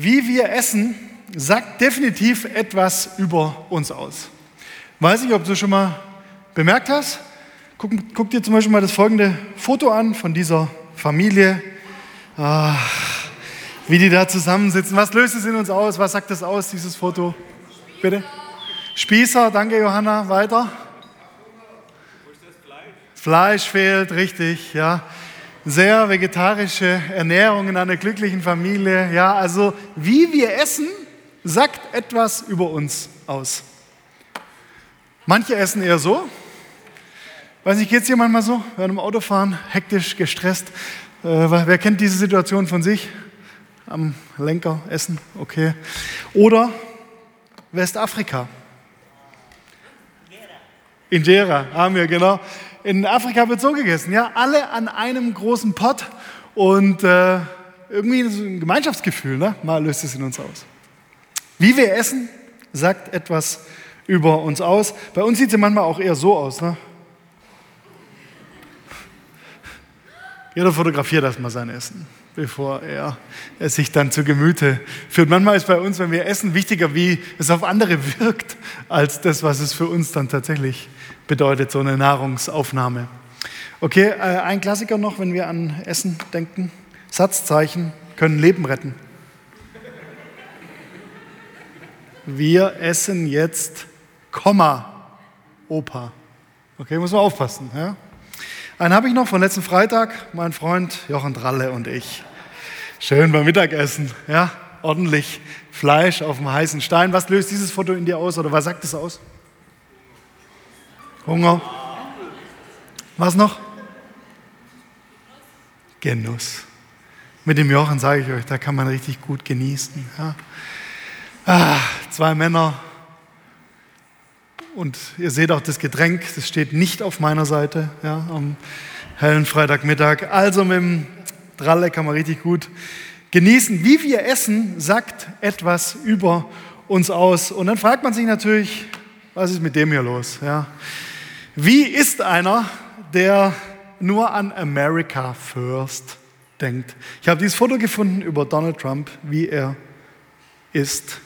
Wie wir essen, sagt definitiv etwas über uns aus. Weiß nicht, ob du schon mal bemerkt hast. Guck, guck dir zum Beispiel mal das folgende Foto an von dieser Familie. Ach, wie die da zusammensitzen. Was löst es in uns aus? Was sagt das aus, dieses Foto? Bitte? Spießer, danke Johanna. Weiter? Fleisch fehlt, richtig, ja sehr vegetarische Ernährung in einer glücklichen Familie. Ja, also wie wir essen, sagt etwas über uns aus. Manche essen eher so. Weiß nicht, geht es jemand mal so? Während dem Autofahren, hektisch, gestresst. Äh, wer kennt diese Situation von sich? Am Lenker essen, okay. Oder Westafrika. Injera, haben wir, genau. In Afrika wird so gegessen, ja, alle an einem großen Pott und äh, irgendwie so ein Gemeinschaftsgefühl, ne? mal löst es in uns aus. Wie wir essen, sagt etwas über uns aus. Bei uns sieht es manchmal auch eher so aus. Ne? Jeder fotografiert erstmal sein Essen, bevor er es sich dann zu Gemüte führt. Manchmal ist bei uns, wenn wir essen, wichtiger, wie es auf andere wirkt, als das, was es für uns dann tatsächlich bedeutet so eine Nahrungsaufnahme. Okay, äh, ein Klassiker noch, wenn wir an Essen denken. Satzzeichen können Leben retten. Wir essen jetzt Komma, Opa. Okay, muss man aufpassen. Ja? Einen habe ich noch von letzten Freitag, mein Freund Jochen Dralle und ich. Schön beim Mittagessen, ja, ordentlich Fleisch auf dem heißen Stein. Was löst dieses Foto in dir aus oder was sagt es aus? Hunger. Was noch? Genuss. Mit dem Jochen sage ich euch, da kann man richtig gut genießen. Ja. Ah, zwei Männer und ihr seht auch das Getränk, das steht nicht auf meiner Seite ja, am hellen Freitagmittag. Also mit dem Dralle kann man richtig gut genießen. Wie wir essen, sagt etwas über uns aus. Und dann fragt man sich natürlich, was ist mit dem hier los? Ja. Wie ist einer, der nur an America First denkt? Ich habe dieses Foto gefunden über Donald Trump, wie er ist.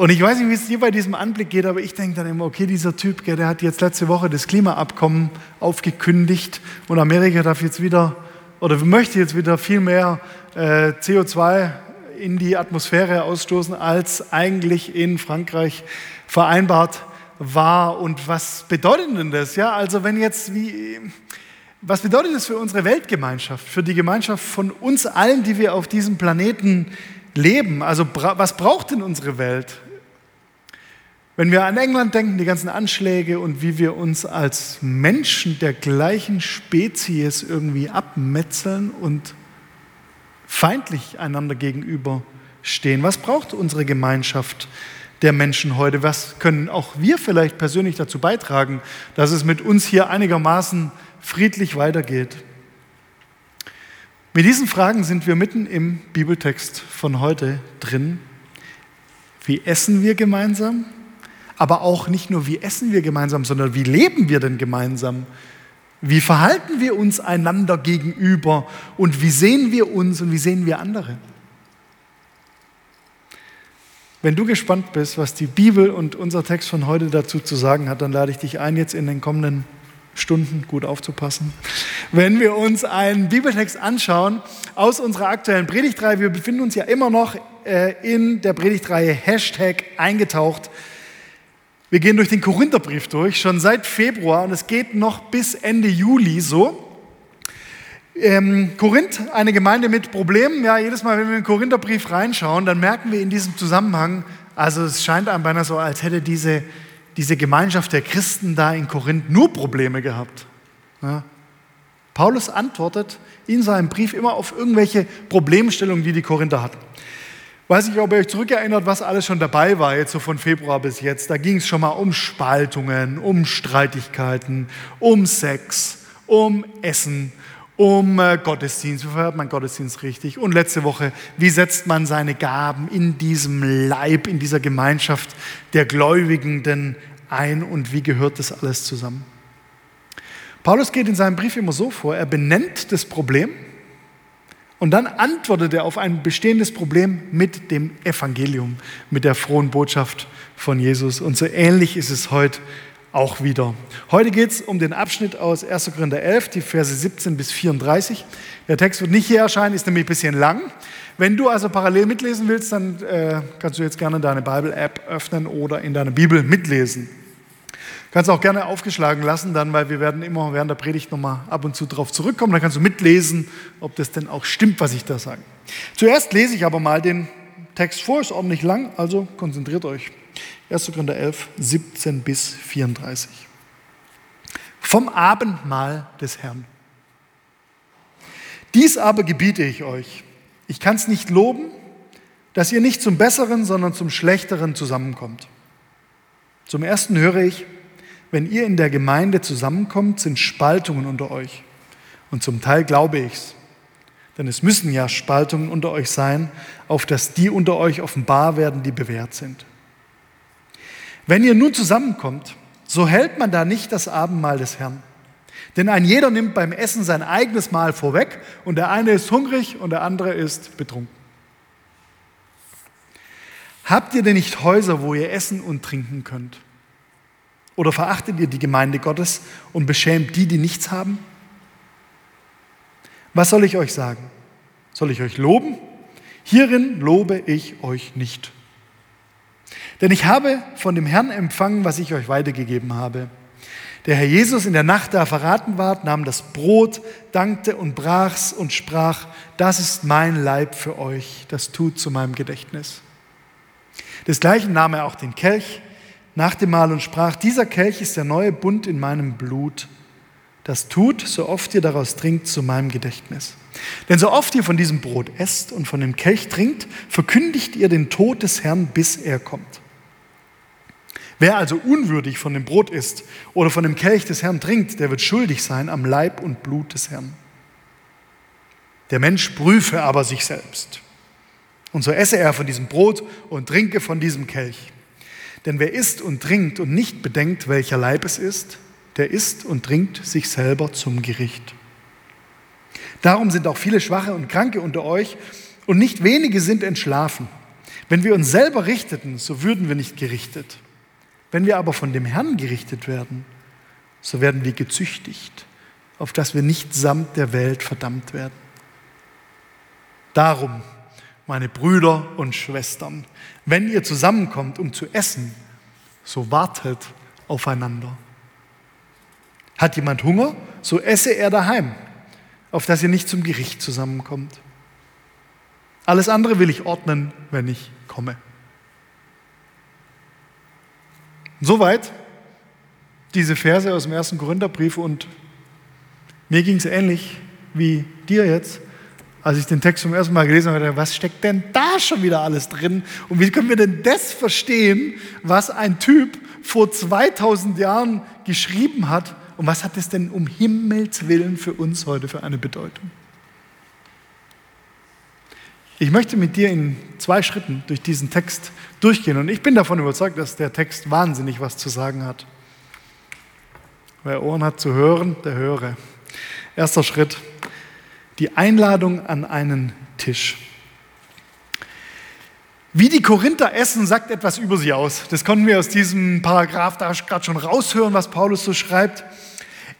Und ich weiß nicht, wie es dir bei diesem Anblick geht, aber ich denke dann immer, okay, dieser Typ, der hat jetzt letzte Woche das Klimaabkommen aufgekündigt und Amerika darf jetzt wieder oder möchte jetzt wieder viel mehr äh, CO2 in die Atmosphäre ausstoßen, als eigentlich in Frankreich vereinbart war und was bedeutet denn das? Ja, also wenn jetzt wie, was bedeutet das für unsere Weltgemeinschaft, für die Gemeinschaft von uns allen, die wir auf diesem Planeten leben? Also was braucht denn unsere Welt? Wenn wir an England denken, die ganzen Anschläge und wie wir uns als Menschen der gleichen Spezies irgendwie abmetzeln und feindlich einander gegenüberstehen, was braucht unsere Gemeinschaft? der Menschen heute? Was können auch wir vielleicht persönlich dazu beitragen, dass es mit uns hier einigermaßen friedlich weitergeht? Mit diesen Fragen sind wir mitten im Bibeltext von heute drin. Wie essen wir gemeinsam? Aber auch nicht nur, wie essen wir gemeinsam, sondern wie leben wir denn gemeinsam? Wie verhalten wir uns einander gegenüber? Und wie sehen wir uns und wie sehen wir andere? Wenn du gespannt bist, was die Bibel und unser Text von heute dazu zu sagen hat, dann lade ich dich ein, jetzt in den kommenden Stunden gut aufzupassen. Wenn wir uns einen Bibeltext anschauen aus unserer aktuellen Predigtreihe, wir befinden uns ja immer noch äh, in der Predigtreihe Hashtag eingetaucht. Wir gehen durch den Korintherbrief durch, schon seit Februar und es geht noch bis Ende Juli so. Ähm, Korinth, eine Gemeinde mit Problemen. Ja, jedes Mal, wenn wir in den Korintherbrief reinschauen, dann merken wir in diesem Zusammenhang, also es scheint einem beinahe so, als hätte diese, diese Gemeinschaft der Christen da in Korinth nur Probleme gehabt. Ja. Paulus antwortet in seinem Brief immer auf irgendwelche Problemstellungen, die die Korinther hatten. Weiß nicht, ob ihr euch zurückerinnert, was alles schon dabei war, jetzt so von Februar bis jetzt. Da ging es schon mal um Spaltungen, um Streitigkeiten, um Sex, um Essen, um äh, Gottesdienst. Wie feiert man Gottesdienst richtig? Und letzte Woche, wie setzt man seine Gaben in diesem Leib, in dieser Gemeinschaft der Gläubigen denn ein und wie gehört das alles zusammen? Paulus geht in seinem Brief immer so vor, er benennt das Problem, Und dann antwortet er auf ein bestehendes Problem mit dem Evangelium, mit der frohen Botschaft von Jesus. Und so ähnlich ist es heute auch wieder. Heute geht es um den Abschnitt aus 1. Korinther 11, die Verse 17 bis 34. Der Text wird nicht hier erscheinen, ist nämlich ein bisschen lang. Wenn du also parallel mitlesen willst, dann äh, kannst du jetzt gerne deine Bible-App öffnen oder in deiner Bibel mitlesen. Kannst auch gerne aufgeschlagen lassen, dann, weil wir werden immer während der Predigt nochmal ab und zu darauf zurückkommen. Dann kannst du mitlesen, ob das denn auch stimmt, was ich da sage. Zuerst lese ich aber mal den Text vor, ist ordentlich lang, also konzentriert euch. 1. Korinther 11, 17 bis 34. Vom Abendmahl des Herrn. Dies aber gebiete ich euch. Ich kann es nicht loben, dass ihr nicht zum Besseren, sondern zum Schlechteren zusammenkommt. Zum Ersten höre ich, wenn ihr in der Gemeinde zusammenkommt, sind Spaltungen unter euch. Und zum Teil glaube ich's. Denn es müssen ja Spaltungen unter euch sein, auf dass die unter euch offenbar werden, die bewährt sind. Wenn ihr nun zusammenkommt, so hält man da nicht das Abendmahl des Herrn. Denn ein jeder nimmt beim Essen sein eigenes Mahl vorweg und der eine ist hungrig und der andere ist betrunken. Habt ihr denn nicht Häuser, wo ihr essen und trinken könnt? Oder verachtet ihr die Gemeinde Gottes und beschämt die, die nichts haben? Was soll ich euch sagen? Soll ich euch loben? Hierin lobe ich euch nicht. Denn ich habe von dem Herrn empfangen, was ich euch weitergegeben habe. Der Herr Jesus in der Nacht, da er verraten ward, nahm das Brot, dankte und brach's und sprach, das ist mein Leib für euch, das tut zu meinem Gedächtnis. Desgleichen nahm er auch den Kelch, nach dem Mahl und sprach, dieser Kelch ist der neue Bund in meinem Blut. Das tut, so oft ihr daraus trinkt, zu meinem Gedächtnis. Denn so oft ihr von diesem Brot esst und von dem Kelch trinkt, verkündigt ihr den Tod des Herrn, bis er kommt. Wer also unwürdig von dem Brot isst oder von dem Kelch des Herrn trinkt, der wird schuldig sein am Leib und Blut des Herrn. Der Mensch prüfe aber sich selbst. Und so esse er von diesem Brot und trinke von diesem Kelch. Denn wer isst und trinkt und nicht bedenkt, welcher Leib es ist, der isst und trinkt sich selber zum Gericht. Darum sind auch viele Schwache und Kranke unter euch und nicht wenige sind entschlafen. Wenn wir uns selber richteten, so würden wir nicht gerichtet. Wenn wir aber von dem Herrn gerichtet werden, so werden wir gezüchtigt, auf dass wir nicht samt der Welt verdammt werden. Darum meine Brüder und Schwestern, wenn ihr zusammenkommt, um zu essen, so wartet aufeinander. Hat jemand Hunger, so esse er daheim, auf dass ihr nicht zum Gericht zusammenkommt. Alles andere will ich ordnen, wenn ich komme. Soweit diese Verse aus dem ersten Korintherbrief und mir ging es ähnlich wie dir jetzt als ich den Text zum ersten Mal gelesen habe, was steckt denn da schon wieder alles drin? Und wie können wir denn das verstehen, was ein Typ vor 2000 Jahren geschrieben hat? Und was hat es denn um Himmels Willen für uns heute für eine Bedeutung? Ich möchte mit dir in zwei Schritten durch diesen Text durchgehen. Und ich bin davon überzeugt, dass der Text wahnsinnig was zu sagen hat. Wer Ohren hat zu hören, der höre. Erster Schritt, die Einladung an einen Tisch. Wie die Korinther essen, sagt etwas über sie aus. Das konnten wir aus diesem Paragraph da gerade schon raushören, was Paulus so schreibt.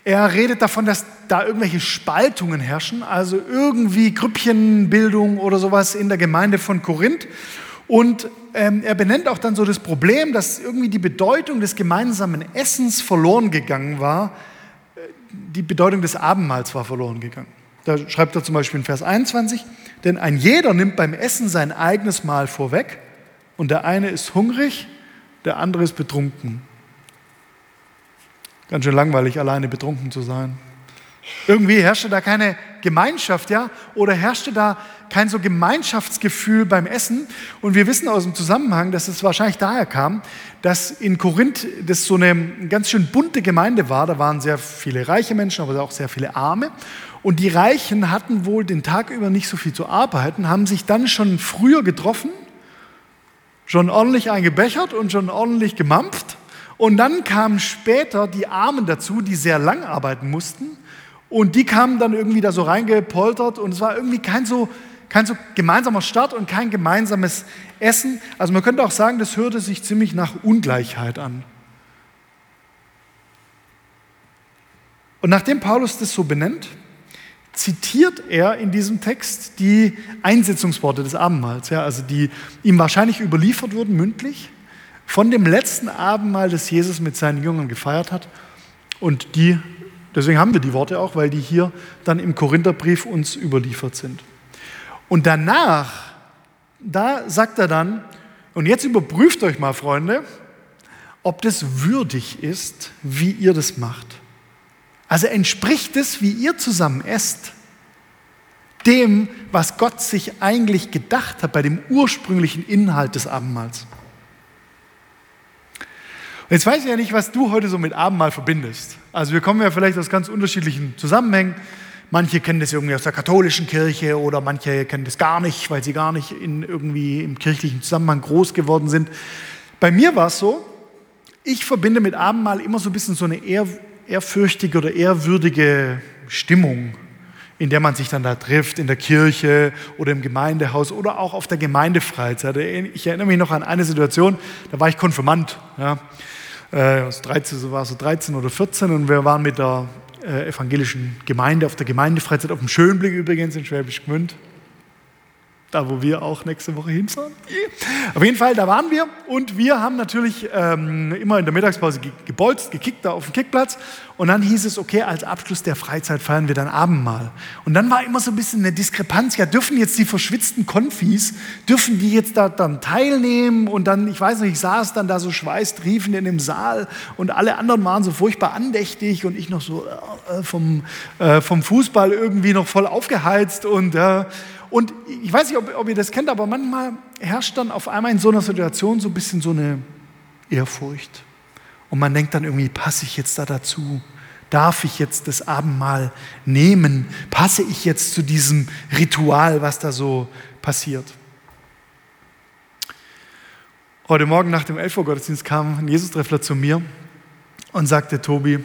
Er redet davon, dass da irgendwelche Spaltungen herrschen, also irgendwie Grüppchenbildung oder sowas in der Gemeinde von Korinth. Und ähm, er benennt auch dann so das Problem, dass irgendwie die Bedeutung des gemeinsamen Essens verloren gegangen war. Die Bedeutung des Abendmahls war verloren gegangen. Da schreibt er zum Beispiel in Vers 21, denn ein jeder nimmt beim Essen sein eigenes Mahl vorweg und der eine ist hungrig, der andere ist betrunken. Ganz schön langweilig, alleine betrunken zu sein. Irgendwie herrschte da keine Gemeinschaft, ja? Oder herrschte da kein so Gemeinschaftsgefühl beim Essen? Und wir wissen aus dem Zusammenhang, dass es wahrscheinlich daher kam, dass in Korinth das so eine ganz schön bunte Gemeinde war. Da waren sehr viele reiche Menschen, aber auch sehr viele Arme. Und die Reichen hatten wohl den Tag über nicht so viel zu arbeiten, haben sich dann schon früher getroffen, schon ordentlich eingebechert und schon ordentlich gemampft. Und dann kamen später die Armen dazu, die sehr lang arbeiten mussten Und die kamen dann irgendwie da so reingepoltert und es war irgendwie kein so, kein so gemeinsamer Start und kein gemeinsames Essen. Also man könnte auch sagen, das hörte sich ziemlich nach Ungleichheit an. Und nachdem Paulus das so benennt, zitiert er in diesem Text die Einsetzungsworte des Abendmahls, ja, also die ihm wahrscheinlich überliefert wurden mündlich von dem letzten Abendmahl, das Jesus mit seinen Jüngern gefeiert hat. Und die, deswegen haben wir die Worte auch, weil die hier dann im Korintherbrief uns überliefert sind. Und danach, da sagt er dann, und jetzt überprüft euch mal, Freunde, ob das würdig ist, wie ihr das macht. Also entspricht es, wie ihr zusammen esst, dem, was Gott sich eigentlich gedacht hat bei dem ursprünglichen Inhalt des Abendmahls. Und jetzt weiß ich ja nicht, was du heute so mit Abendmahl verbindest. Also wir kommen ja vielleicht aus ganz unterschiedlichen Zusammenhängen. Manche kennen das irgendwie aus der katholischen Kirche oder manche kennen das gar nicht, weil sie gar nicht in irgendwie im kirchlichen Zusammenhang groß geworden sind. Bei mir war es so, ich verbinde mit Abendmahl immer so ein bisschen so eine eher ehrfürchtige oder ehrwürdige Stimmung, in der man sich dann da trifft, in der Kirche oder im Gemeindehaus oder auch auf der Gemeindefreizeit. Ich erinnere mich noch an eine Situation, da war ich Konfirmand. Ja. Äh, 13, war so 13 oder 14 und wir waren mit der äh, evangelischen Gemeinde auf der Gemeindefreizeit auf dem Schönblick übrigens in Schwäbisch Gmünd da wo wir auch nächste Woche hinfahren. Auf jeden Fall, da waren wir. Und wir haben natürlich ähm, immer in der Mittagspause gebolzt, gekickt da auf dem Kickplatz. Und dann hieß es, okay, als Abschluss der Freizeit feiern wir dann Abendmahl. Und dann war immer so ein bisschen eine Diskrepanz, ja, dürfen jetzt die verschwitzten Konfis, dürfen die jetzt da dann teilnehmen? Und dann, ich weiß nicht, ich saß dann da so schweißtriefend in dem Saal und alle anderen waren so furchtbar andächtig und ich noch so äh, vom, äh, vom Fußball irgendwie noch voll aufgeheizt und äh, und ich weiß nicht, ob, ob ihr das kennt, aber manchmal herrscht dann auf einmal in so einer Situation so ein bisschen so eine Ehrfurcht. Und man denkt dann irgendwie, passe ich jetzt da dazu? Darf ich jetzt das Abendmahl nehmen? Passe ich jetzt zu diesem Ritual, was da so passiert? Heute Morgen nach dem 11 Uhr Gottesdienst kam ein Jesus-Treffler zu mir und sagte, Tobi,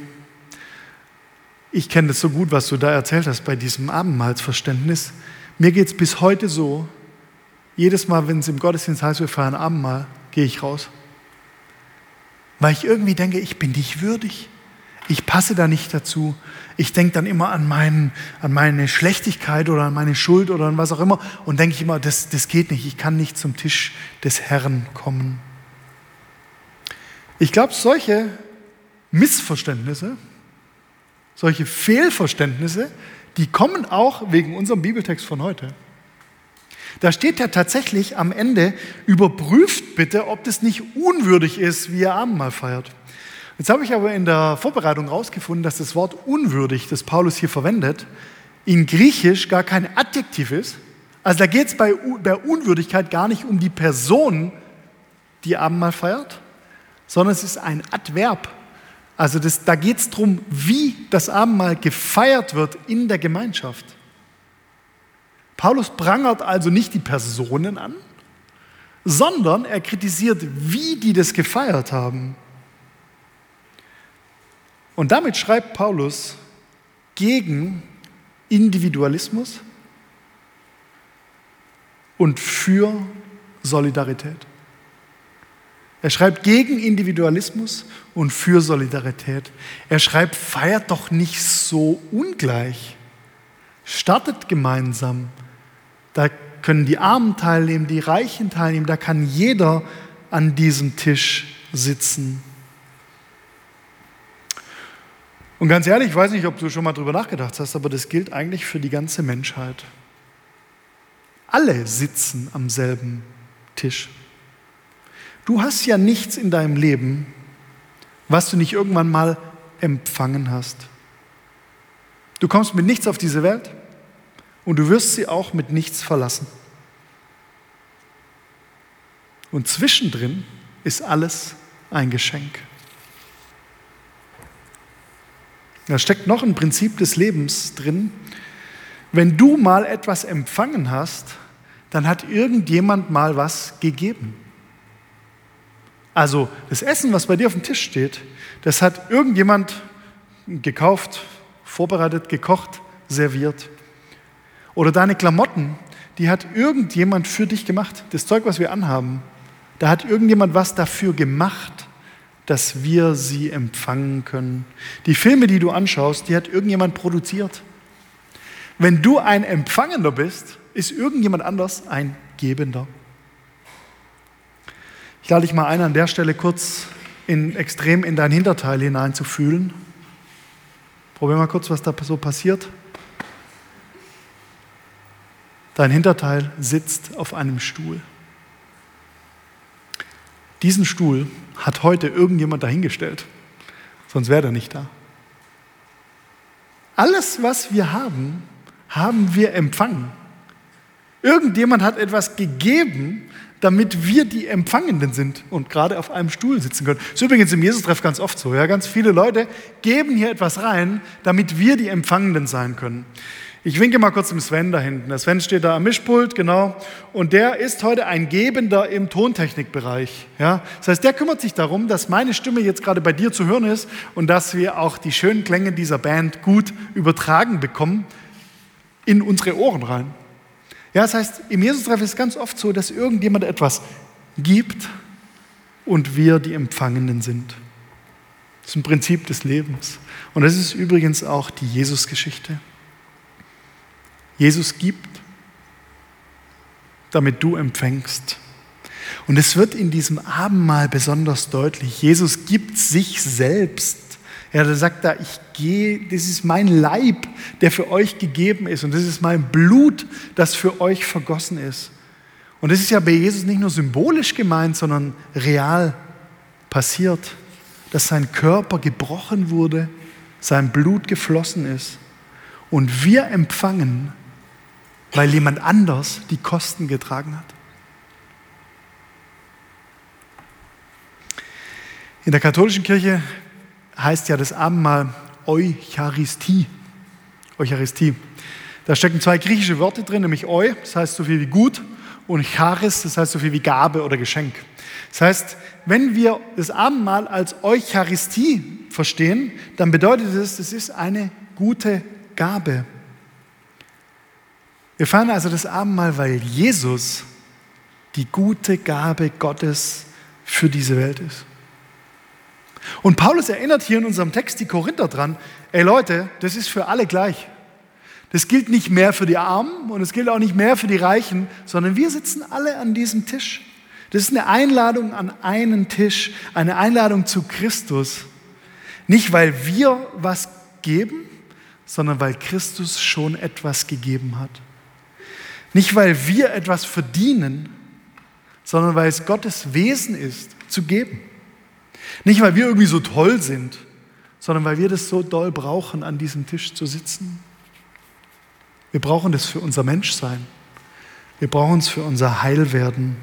ich kenne das so gut, was du da erzählt hast bei diesem Abendmahlsverständnis. Mir geht es bis heute so, jedes Mal, wenn es im Gottesdienst heißt, wir feiern Abendmahl, gehe ich raus. Weil ich irgendwie denke, ich bin nicht würdig. Ich passe da nicht dazu. Ich denke dann immer an, meinen, an meine Schlechtigkeit oder an meine Schuld oder an was auch immer und denke immer, das, das geht nicht. Ich kann nicht zum Tisch des Herrn kommen. Ich glaube, solche Missverständnisse, solche Fehlverständnisse die kommen auch wegen unserem Bibeltext von heute. Da steht ja tatsächlich am Ende, überprüft bitte, ob das nicht unwürdig ist, wie ihr Abendmahl feiert. Jetzt habe ich aber in der Vorbereitung herausgefunden, dass das Wort unwürdig, das Paulus hier verwendet, in Griechisch gar kein Adjektiv ist. Also da geht es bei der Unwürdigkeit gar nicht um die Person, die Abendmahl feiert, sondern es ist ein Adverb. Also das, da geht es darum, wie das Abendmahl gefeiert wird in der Gemeinschaft. Paulus prangert also nicht die Personen an, sondern er kritisiert, wie die das gefeiert haben. Und damit schreibt Paulus gegen Individualismus und für Solidarität. Er schreibt gegen Individualismus und für Solidarität. Er schreibt, feiert doch nicht so ungleich. Startet gemeinsam. Da können die Armen teilnehmen, die Reichen teilnehmen, da kann jeder an diesem Tisch sitzen. Und ganz ehrlich, ich weiß nicht, ob du schon mal darüber nachgedacht hast, aber das gilt eigentlich für die ganze Menschheit. Alle sitzen am selben Tisch. Du hast ja nichts in deinem Leben, was du nicht irgendwann mal empfangen hast. Du kommst mit nichts auf diese Welt und du wirst sie auch mit nichts verlassen. Und zwischendrin ist alles ein Geschenk. Da steckt noch ein Prinzip des Lebens drin. Wenn du mal etwas empfangen hast, dann hat irgendjemand mal was gegeben. Also das Essen, was bei dir auf dem Tisch steht, das hat irgendjemand gekauft, vorbereitet, gekocht, serviert. Oder deine Klamotten, die hat irgendjemand für dich gemacht. Das Zeug, was wir anhaben, da hat irgendjemand was dafür gemacht, dass wir sie empfangen können. Die Filme, die du anschaust, die hat irgendjemand produziert. Wenn du ein Empfangender bist, ist irgendjemand anders ein Gebender. Ich lade dich mal ein, an der Stelle kurz in, extrem in dein Hinterteil hineinzufühlen. Probier mal kurz, was da so passiert. Dein Hinterteil sitzt auf einem Stuhl. Diesen Stuhl hat heute irgendjemand dahingestellt, sonst wäre er nicht da. Alles, was wir haben, haben wir empfangen. Irgendjemand hat etwas gegeben, damit wir die Empfangenden sind und gerade auf einem Stuhl sitzen können. Das ist übrigens im Jesus-Treff ganz oft so. Ja? Ganz viele Leute geben hier etwas rein, damit wir die Empfangenden sein können. Ich winke mal kurz dem Sven da hinten. Der Sven steht da am Mischpult, genau. Und der ist heute ein Gebender im Tontechnikbereich. Ja? Das heißt, der kümmert sich darum, dass meine Stimme jetzt gerade bei dir zu hören ist und dass wir auch die schönen Klänge dieser Band gut übertragen bekommen in unsere Ohren rein. Ja, das heißt, im Jesus-Treff ist es ganz oft so, dass irgendjemand etwas gibt und wir die Empfangenen sind. Das ist ein Prinzip des Lebens. Und das ist übrigens auch die Jesus-Geschichte. Jesus gibt, damit du empfängst. Und es wird in diesem Abendmahl besonders deutlich. Jesus gibt sich selbst. Er sagt da, ich gehe, das ist mein Leib, der für euch gegeben ist. Und das ist mein Blut, das für euch vergossen ist. Und das ist ja bei Jesus nicht nur symbolisch gemeint, sondern real passiert, dass sein Körper gebrochen wurde, sein Blut geflossen ist. Und wir empfangen weil jemand anders die Kosten getragen hat. In der katholischen Kirche heißt ja das Abendmahl Eucharistie. Eucharistie. Da stecken zwei griechische Worte drin, nämlich Eu, das heißt so viel wie gut, und Charis, das heißt so viel wie Gabe oder Geschenk. Das heißt, wenn wir das Abendmahl als Eucharistie verstehen, dann bedeutet es, es ist eine gute Gabe. Wir feiern also das Abendmahl, weil Jesus die gute Gabe Gottes für diese Welt ist. Und Paulus erinnert hier in unserem Text die Korinther dran, ey Leute, das ist für alle gleich. Das gilt nicht mehr für die Armen und es gilt auch nicht mehr für die Reichen, sondern wir sitzen alle an diesem Tisch. Das ist eine Einladung an einen Tisch, eine Einladung zu Christus. Nicht, weil wir was geben, sondern weil Christus schon etwas gegeben hat. Nicht, weil wir etwas verdienen, sondern weil es Gottes Wesen ist, zu geben. Nicht, weil wir irgendwie so toll sind, sondern weil wir das so doll brauchen, an diesem Tisch zu sitzen. Wir brauchen das für unser Menschsein. Wir brauchen es für unser Heilwerden.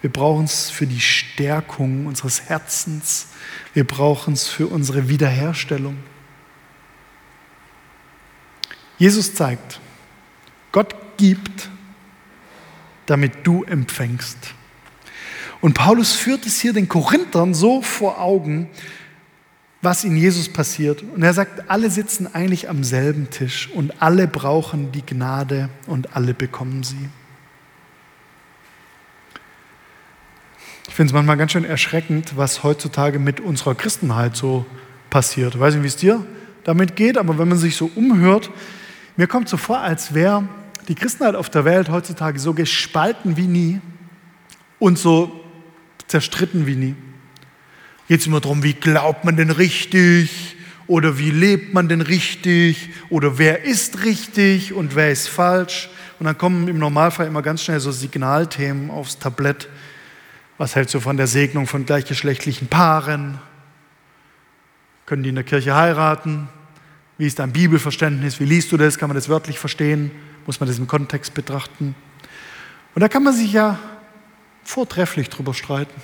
Wir brauchen es für die Stärkung unseres Herzens. Wir brauchen es für unsere Wiederherstellung. Jesus zeigt, Gott gibt damit du empfängst. Und Paulus führt es hier den Korinthern so vor Augen, was in Jesus passiert. Und er sagt, alle sitzen eigentlich am selben Tisch und alle brauchen die Gnade und alle bekommen sie. Ich finde es manchmal ganz schön erschreckend, was heutzutage mit unserer Christenheit so passiert. Ich weiß nicht, wie es dir damit geht, aber wenn man sich so umhört, mir kommt so vor, als wäre die Christenheit auf der Welt heutzutage so gespalten wie nie und so zerstritten wie nie. Geht es immer darum, wie glaubt man denn richtig oder wie lebt man denn richtig oder wer ist richtig und wer ist falsch. Und dann kommen im Normalfall immer ganz schnell so Signalthemen aufs Tablett. Was hältst du von der Segnung von gleichgeschlechtlichen Paaren? Können die in der Kirche heiraten? Wie ist dein Bibelverständnis? Wie liest du das? Kann man das wörtlich verstehen? muss man das im Kontext betrachten. Und da kann man sich ja vortrefflich drüber streiten.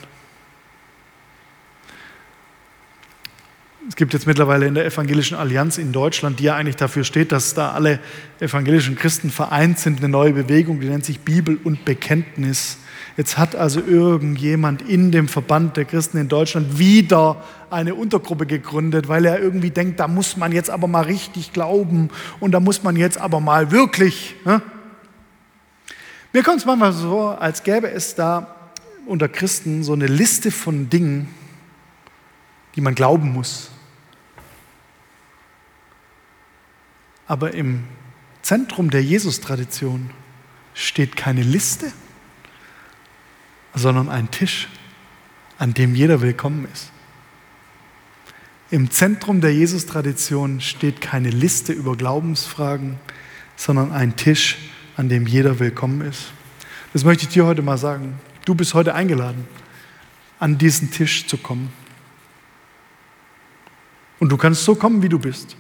Es gibt jetzt mittlerweile in der Evangelischen Allianz in Deutschland, die ja eigentlich dafür steht, dass da alle evangelischen Christen vereint sind, eine neue Bewegung, die nennt sich Bibel und Bekenntnis. Jetzt hat also irgendjemand in dem Verband der Christen in Deutschland wieder eine Untergruppe gegründet, weil er irgendwie denkt, da muss man jetzt aber mal richtig glauben und da muss man jetzt aber mal wirklich. Ne? Mir kommt es manchmal so, als gäbe es da unter Christen so eine Liste von Dingen, die man glauben muss. Aber im Zentrum der Jesus-Tradition steht keine Liste, sondern ein Tisch, an dem jeder willkommen ist. Im Zentrum der Jesus-Tradition steht keine Liste über Glaubensfragen, sondern ein Tisch, an dem jeder willkommen ist. Das möchte ich dir heute mal sagen. Du bist heute eingeladen, an diesen Tisch zu kommen. Und du kannst so kommen, wie du bist.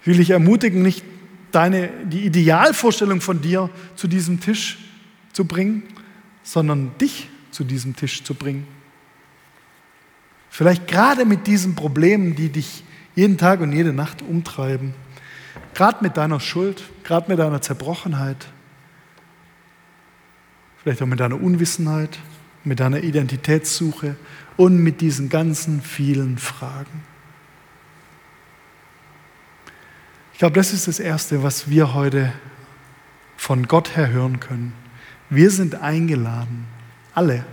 Ich will dich ermutigen, nicht deine, die Idealvorstellung von dir zu diesem Tisch zu bringen, sondern dich zu diesem Tisch zu bringen. Vielleicht gerade mit diesen Problemen, die dich jeden Tag und jede Nacht umtreiben. Gerade mit deiner Schuld, gerade mit deiner Zerbrochenheit. Vielleicht auch mit deiner Unwissenheit, mit deiner Identitätssuche und mit diesen ganzen vielen Fragen. Ich glaube, das ist das Erste, was wir heute von Gott her hören können. Wir sind eingeladen, alle,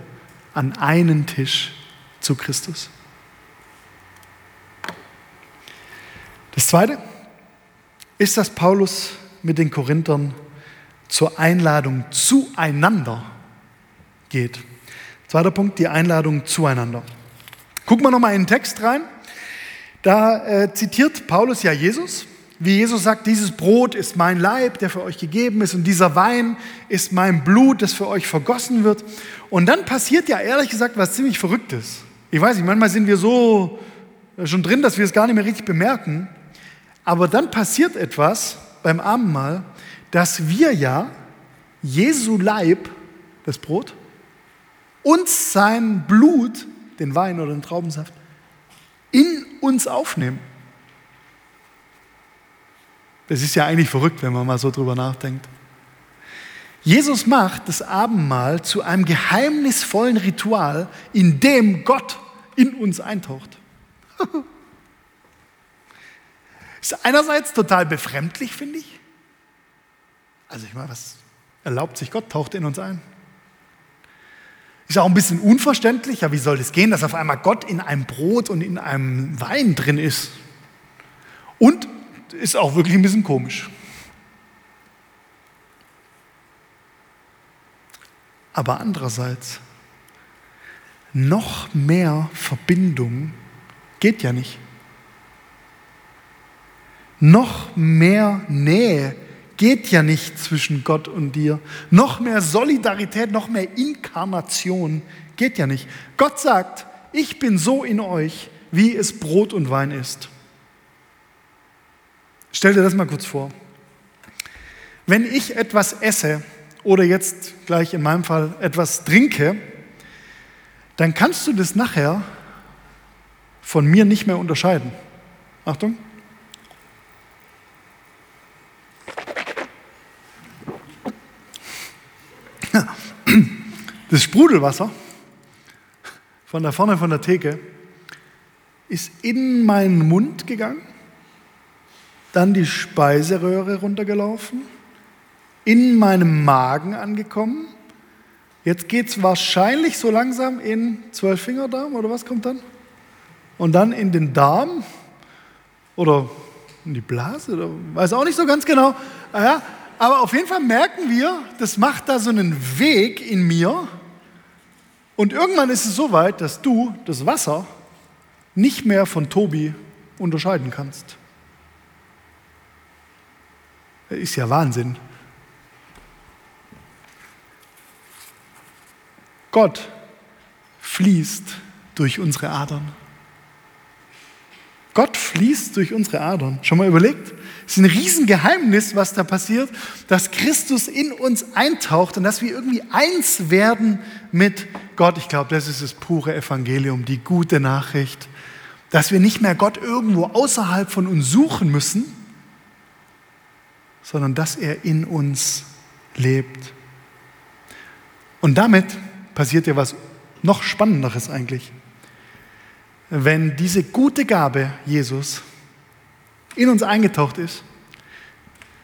an einen Tisch zu Christus. Das Zweite ist, dass Paulus mit den Korinthern zur Einladung zueinander geht. Zweiter Punkt, die Einladung zueinander. Gucken wir nochmal in den Text rein. Da äh, zitiert Paulus ja Jesus wie Jesus sagt, dieses Brot ist mein Leib, der für euch gegeben ist, und dieser Wein ist mein Blut, das für euch vergossen wird. Und dann passiert ja ehrlich gesagt was ziemlich Verrücktes. Ich weiß nicht, manchmal sind wir so äh, schon drin, dass wir es gar nicht mehr richtig bemerken. Aber dann passiert etwas beim Abendmahl, dass wir ja Jesu Leib, das Brot, und sein Blut, den Wein oder den Traubensaft, in uns aufnehmen. Das ist ja eigentlich verrückt, wenn man mal so drüber nachdenkt. Jesus macht das Abendmahl zu einem geheimnisvollen Ritual, in dem Gott in uns eintaucht. ist einerseits total befremdlich, finde ich. Also ich meine, was erlaubt sich Gott, taucht in uns ein. Ist auch ein bisschen unverständlich, ja, wie soll das gehen, dass auf einmal Gott in einem Brot und in einem Wein drin ist? Und ist auch wirklich ein bisschen komisch. Aber andererseits, noch mehr Verbindung geht ja nicht. Noch mehr Nähe geht ja nicht zwischen Gott und dir. Noch mehr Solidarität, noch mehr Inkarnation geht ja nicht. Gott sagt, ich bin so in euch, wie es Brot und Wein ist. Stell dir das mal kurz vor. Wenn ich etwas esse oder jetzt gleich in meinem Fall etwas trinke, dann kannst du das nachher von mir nicht mehr unterscheiden. Achtung. Das Sprudelwasser von da vorne von der Theke ist in meinen Mund gegangen dann die Speiseröhre runtergelaufen, in meinem Magen angekommen. Jetzt geht es wahrscheinlich so langsam in Zwölffingerdarm oder was kommt dann? Und dann in den Darm oder in die Blase oder weiß auch nicht so ganz genau. Ah ja, aber auf jeden Fall merken wir, das macht da so einen Weg in mir. Und irgendwann ist es so weit, dass du das Wasser nicht mehr von Tobi unterscheiden kannst. Ist ja Wahnsinn. Gott fließt durch unsere Adern. Gott fließt durch unsere Adern. Schon mal überlegt? Es ist ein Riesengeheimnis, was da passiert, dass Christus in uns eintaucht und dass wir irgendwie eins werden mit Gott. Ich glaube, das ist das pure Evangelium, die gute Nachricht, dass wir nicht mehr Gott irgendwo außerhalb von uns suchen müssen, sondern dass er in uns lebt Und damit passiert ja was noch Spannenderes eigentlich. Wenn diese gute Gabe Jesus in uns eingetaucht ist,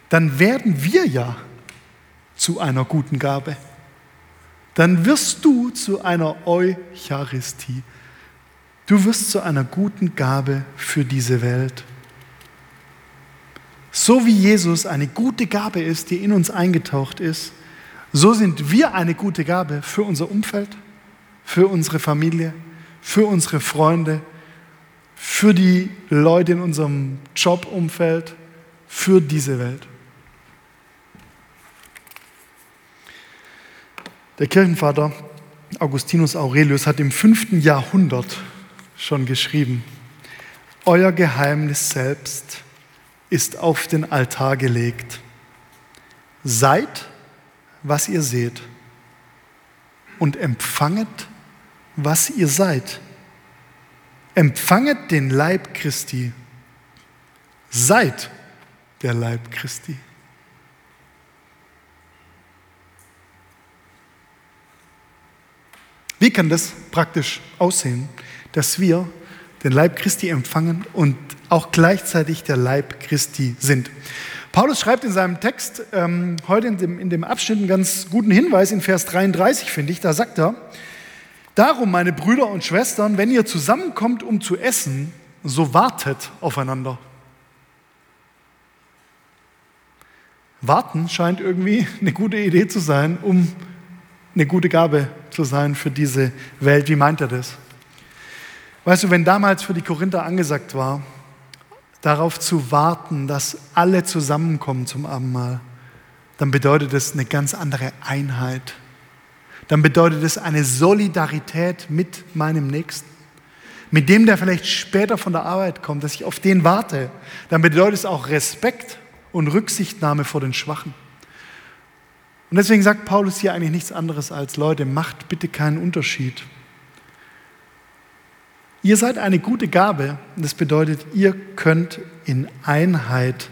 dann werden wir ja zu einer guten Gabe. Dann wirst du zu einer Eucharistie. Du wirst zu einer guten Gabe für diese Welt. So wie Jesus eine gute Gabe ist, die in uns eingetaucht ist, so sind wir eine gute Gabe für unser Umfeld, für unsere Familie, für unsere Freunde, für die Leute in unserem Jobumfeld, für diese Welt. Der Kirchenvater Augustinus Aurelius hat im fünften Jahrhundert schon geschrieben, Euer Geheimnis selbst ist auf den Altar gelegt. Seid, was ihr seht und empfanget, was ihr seid. Empfanget den Leib Christi. Seid der Leib Christi. Wie kann das praktisch aussehen, dass wir den Leib Christi empfangen und auch gleichzeitig der Leib Christi sind? Paulus schreibt in seinem Text ähm, heute in dem, in dem Abschnitt einen ganz guten Hinweis in Vers 33, finde ich. Da sagt er, Darum, meine Brüder und Schwestern, wenn ihr zusammenkommt, um zu essen, so wartet aufeinander. Warten scheint irgendwie eine gute Idee zu sein, um eine gute Gabe zu sein für diese Welt. Wie meint er das? Weißt du, wenn damals für die Korinther angesagt war, darauf zu warten, dass alle zusammenkommen zum Abendmahl, dann bedeutet das eine ganz andere Einheit. Dann bedeutet es eine Solidarität mit meinem Nächsten, mit dem, der vielleicht später von der Arbeit kommt, dass ich auf den warte. Dann bedeutet es auch Respekt und Rücksichtnahme vor den Schwachen. Und deswegen sagt Paulus hier eigentlich nichts anderes als, Leute, macht bitte keinen Unterschied. Ihr seid eine gute Gabe das bedeutet, ihr könnt in Einheit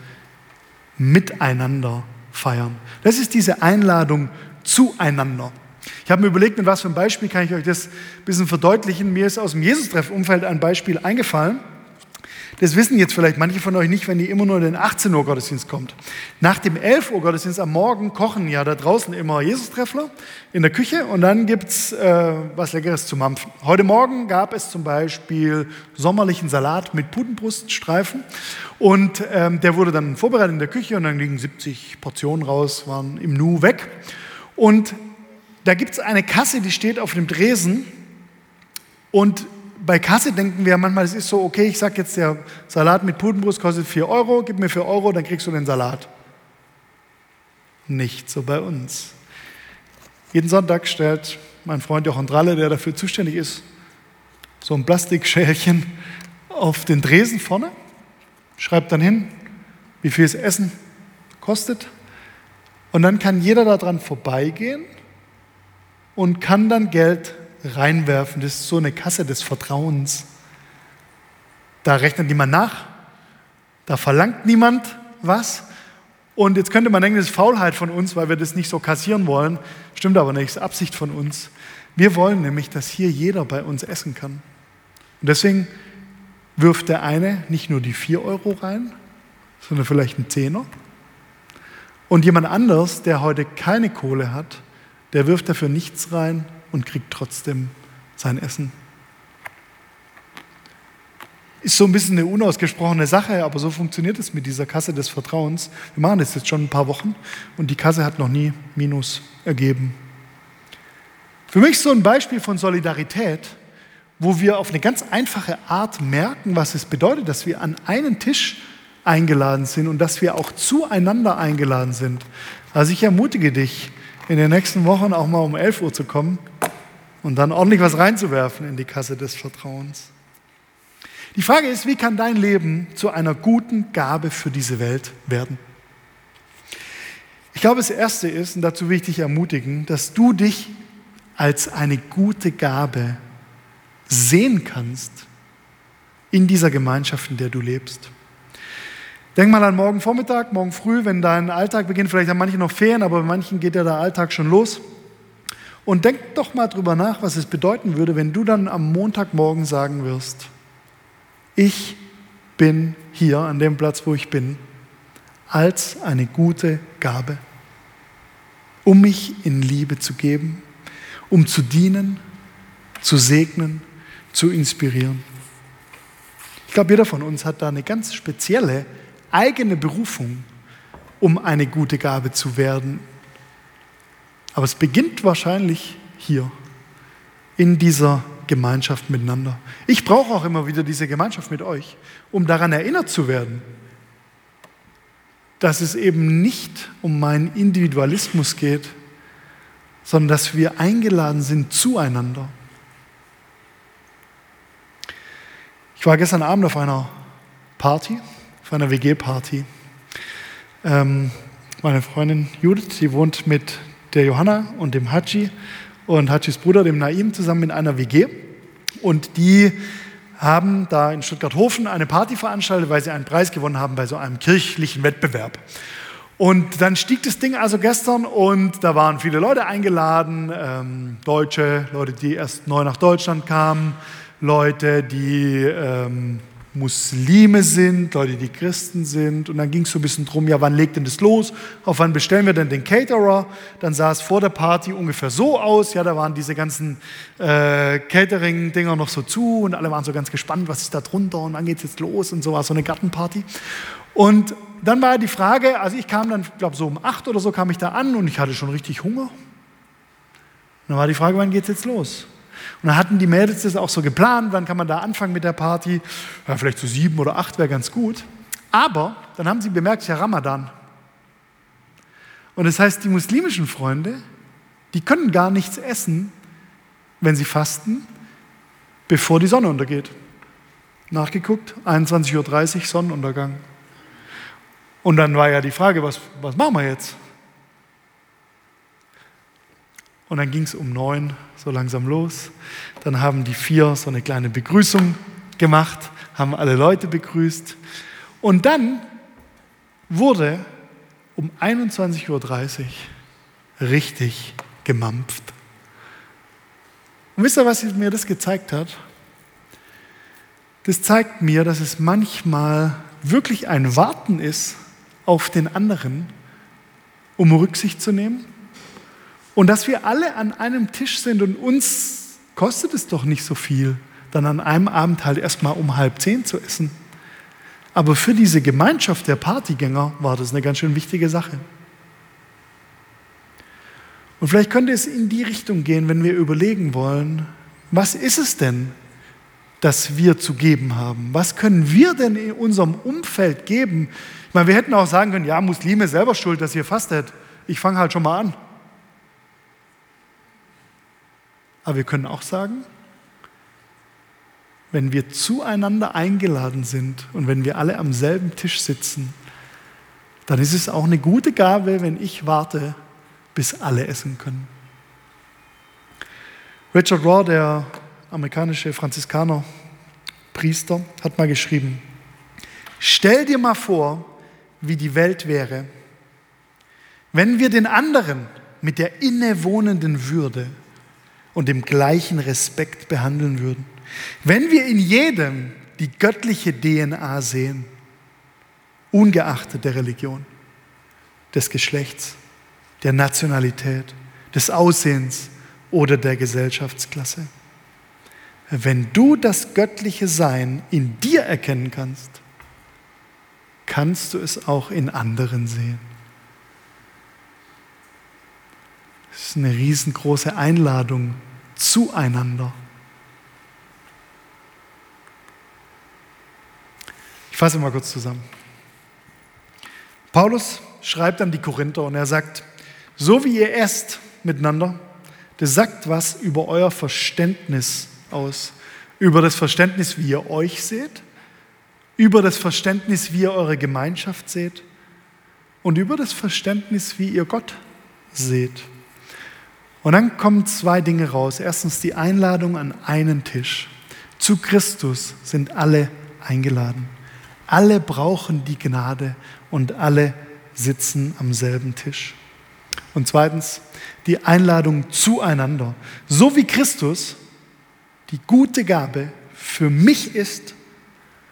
miteinander feiern. Das ist diese Einladung zueinander. Ich habe mir überlegt, mit was für einem Beispiel kann ich euch das ein bisschen verdeutlichen. Mir ist aus dem Jesus-Treff-Umfeld ein Beispiel eingefallen. Das wissen jetzt vielleicht manche von euch nicht, wenn ihr immer nur in den 18 Uhr Gottesdienst kommt. Nach dem 11 Uhr Gottesdienst am Morgen kochen ja da draußen immer Jesus-Treffler in der Küche und dann gibt es äh, was Leckeres zu mampfen. Heute Morgen gab es zum Beispiel sommerlichen Salat mit Putenbruststreifen und ähm, der wurde dann vorbereitet in der Küche und dann liegen 70 Portionen raus, waren im Nu weg. Und da gibt es eine Kasse, die steht auf dem Dresen und bei Kasse denken wir manchmal, es ist so, okay, ich sage jetzt, der Salat mit Putenbrust kostet 4 Euro, gib mir 4 Euro, dann kriegst du den Salat. Nicht so bei uns. Jeden Sonntag stellt mein Freund Jochen Dralle, der dafür zuständig ist, so ein Plastikschälchen auf den Dresen vorne, schreibt dann hin, wie viel das Essen kostet. Und dann kann jeder daran vorbeigehen und kann dann Geld reinwerfen. Das ist so eine Kasse des Vertrauens. Da rechnet niemand nach, da verlangt niemand was. Und jetzt könnte man denken, das ist Faulheit von uns, weil wir das nicht so kassieren wollen. Stimmt aber nicht, das ist Absicht von uns. Wir wollen nämlich, dass hier jeder bei uns essen kann. Und deswegen wirft der eine nicht nur die 4 Euro rein, sondern vielleicht einen Zehner. Und jemand anders, der heute keine Kohle hat, der wirft dafür nichts rein, und kriegt trotzdem sein Essen. Ist so ein bisschen eine unausgesprochene Sache, aber so funktioniert es mit dieser Kasse des Vertrauens. Wir machen das jetzt schon ein paar Wochen und die Kasse hat noch nie Minus ergeben. Für mich so ein Beispiel von Solidarität, wo wir auf eine ganz einfache Art merken, was es bedeutet, dass wir an einen Tisch eingeladen sind und dass wir auch zueinander eingeladen sind. Also ich ermutige dich, in den nächsten Wochen auch mal um 11 Uhr zu kommen und dann ordentlich was reinzuwerfen in die Kasse des Vertrauens. Die Frage ist, wie kann dein Leben zu einer guten Gabe für diese Welt werden? Ich glaube, das Erste ist, und dazu will ich dich ermutigen, dass du dich als eine gute Gabe sehen kannst in dieser Gemeinschaft, in der du lebst. Denk mal an morgen Vormittag, morgen früh, wenn dein Alltag beginnt. Vielleicht haben manche noch Ferien, aber bei manchen geht ja der Alltag schon los. Und denk doch mal drüber nach, was es bedeuten würde, wenn du dann am Montagmorgen sagen wirst, ich bin hier an dem Platz, wo ich bin, als eine gute Gabe, um mich in Liebe zu geben, um zu dienen, zu segnen, zu inspirieren. Ich glaube, jeder von uns hat da eine ganz spezielle eigene Berufung, um eine gute Gabe zu werden. Aber es beginnt wahrscheinlich hier, in dieser Gemeinschaft miteinander. Ich brauche auch immer wieder diese Gemeinschaft mit euch, um daran erinnert zu werden, dass es eben nicht um meinen Individualismus geht, sondern dass wir eingeladen sind zueinander. Ich war gestern Abend auf einer Party, auf einer WG-Party. Ähm, meine Freundin Judith, die wohnt mit der Johanna und dem Haji und Hajis Bruder, dem Naim, zusammen in einer WG. Und die haben da in Stuttgart-Hofen eine Party veranstaltet, weil sie einen Preis gewonnen haben bei so einem kirchlichen Wettbewerb. Und dann stieg das Ding also gestern und da waren viele Leute eingeladen, ähm, Deutsche, Leute, die erst neu nach Deutschland kamen, Leute, die ähm, Muslime sind, Leute, die Christen sind. Und dann ging es so ein bisschen drum, ja, wann legt denn das los? Auf wann bestellen wir denn den Caterer? Dann sah es vor der Party ungefähr so aus. Ja, da waren diese ganzen äh, Catering-Dinger noch so zu und alle waren so ganz gespannt, was ist da drunter und wann geht es jetzt los und so war so eine Gartenparty. Und dann war die Frage, also ich kam dann, glaube so um acht oder so kam ich da an und ich hatte schon richtig Hunger. Und dann war die Frage, wann geht es jetzt los? Und dann hatten die Mädels das auch so geplant, wann kann man da anfangen mit der Party? Ja, vielleicht so sieben oder acht wäre ganz gut. Aber dann haben sie bemerkt, es ist ja Ramadan. Und das heißt, die muslimischen Freunde, die können gar nichts essen, wenn sie fasten, bevor die Sonne untergeht. Nachgeguckt, 21.30 Uhr Sonnenuntergang. Und dann war ja die Frage, was, was machen wir jetzt? Und dann ging es um neun so langsam los. Dann haben die vier so eine kleine Begrüßung gemacht, haben alle Leute begrüßt. Und dann wurde um 21.30 Uhr richtig gemampft. Und wisst ihr, was mir das gezeigt hat? Das zeigt mir, dass es manchmal wirklich ein Warten ist auf den anderen, um Rücksicht zu nehmen und dass wir alle an einem Tisch sind und uns kostet es doch nicht so viel, dann an einem Abend halt erstmal um halb zehn zu essen. Aber für diese Gemeinschaft der Partygänger war das eine ganz schön wichtige Sache. Und vielleicht könnte es in die Richtung gehen, wenn wir überlegen wollen, was ist es denn, das wir zu geben haben? Was können wir denn in unserem Umfeld geben? Ich meine, wir hätten auch sagen können, ja, Muslime selber schuld, dass ihr fastet. Ich fange halt schon mal an. Aber wir können auch sagen, wenn wir zueinander eingeladen sind und wenn wir alle am selben Tisch sitzen, dann ist es auch eine gute Gabe, wenn ich warte, bis alle essen können. Richard Raw, der amerikanische Franziskaner, Priester, hat mal geschrieben, stell dir mal vor, wie die Welt wäre, wenn wir den anderen mit der innewohnenden Würde und dem gleichen Respekt behandeln würden. Wenn wir in jedem die göttliche DNA sehen, ungeachtet der Religion, des Geschlechts, der Nationalität, des Aussehens oder der Gesellschaftsklasse. Wenn du das göttliche Sein in dir erkennen kannst, kannst du es auch in anderen sehen. Das ist eine riesengroße Einladung zueinander. Ich fasse mal kurz zusammen. Paulus schreibt an die Korinther und er sagt, so wie ihr esst miteinander, das sagt was über euer Verständnis aus, über das Verständnis, wie ihr euch seht, über das Verständnis, wie ihr eure Gemeinschaft seht und über das Verständnis, wie ihr Gott seht. Und dann kommen zwei Dinge raus. Erstens die Einladung an einen Tisch. Zu Christus sind alle eingeladen. Alle brauchen die Gnade und alle sitzen am selben Tisch. Und zweitens, die Einladung zueinander. So wie Christus die gute Gabe für mich ist,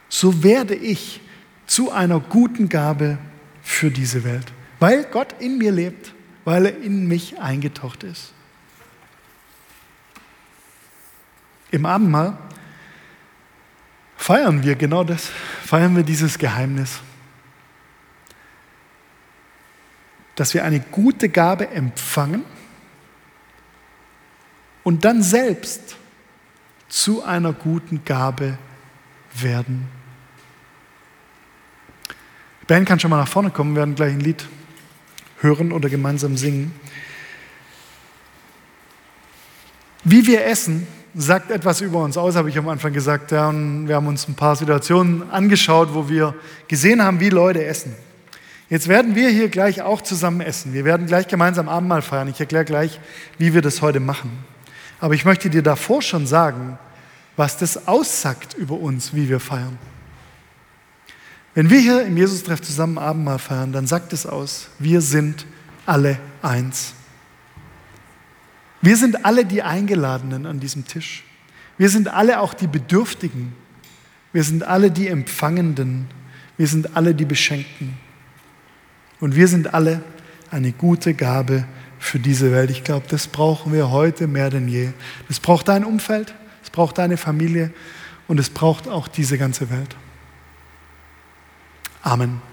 so werde ich zu einer guten Gabe für diese Welt, weil Gott in mir lebt, weil er in mich eingetaucht ist. Im Abendmahl feiern wir genau das, feiern wir dieses Geheimnis, dass wir eine gute Gabe empfangen und dann selbst zu einer guten Gabe werden. Band kann schon mal nach vorne kommen, wir werden gleich ein Lied hören oder gemeinsam singen. Wie wir essen, sagt etwas über uns aus, habe ich am Anfang gesagt. Ja, und wir haben uns ein paar Situationen angeschaut, wo wir gesehen haben, wie Leute essen. Jetzt werden wir hier gleich auch zusammen essen. Wir werden gleich gemeinsam Abendmahl feiern. Ich erkläre gleich, wie wir das heute machen. Aber ich möchte dir davor schon sagen, was das aussagt über uns, wie wir feiern. Wenn wir hier im Jesus-Treff zusammen Abendmahl feiern, dann sagt es aus, wir sind alle eins. Wir sind alle die Eingeladenen an diesem Tisch. Wir sind alle auch die Bedürftigen. Wir sind alle die Empfangenden. Wir sind alle die Beschenkten. Und wir sind alle eine gute Gabe für diese Welt. Ich glaube, das brauchen wir heute mehr denn je. Das braucht dein Umfeld, es braucht deine Familie und es braucht auch diese ganze Welt. Amen.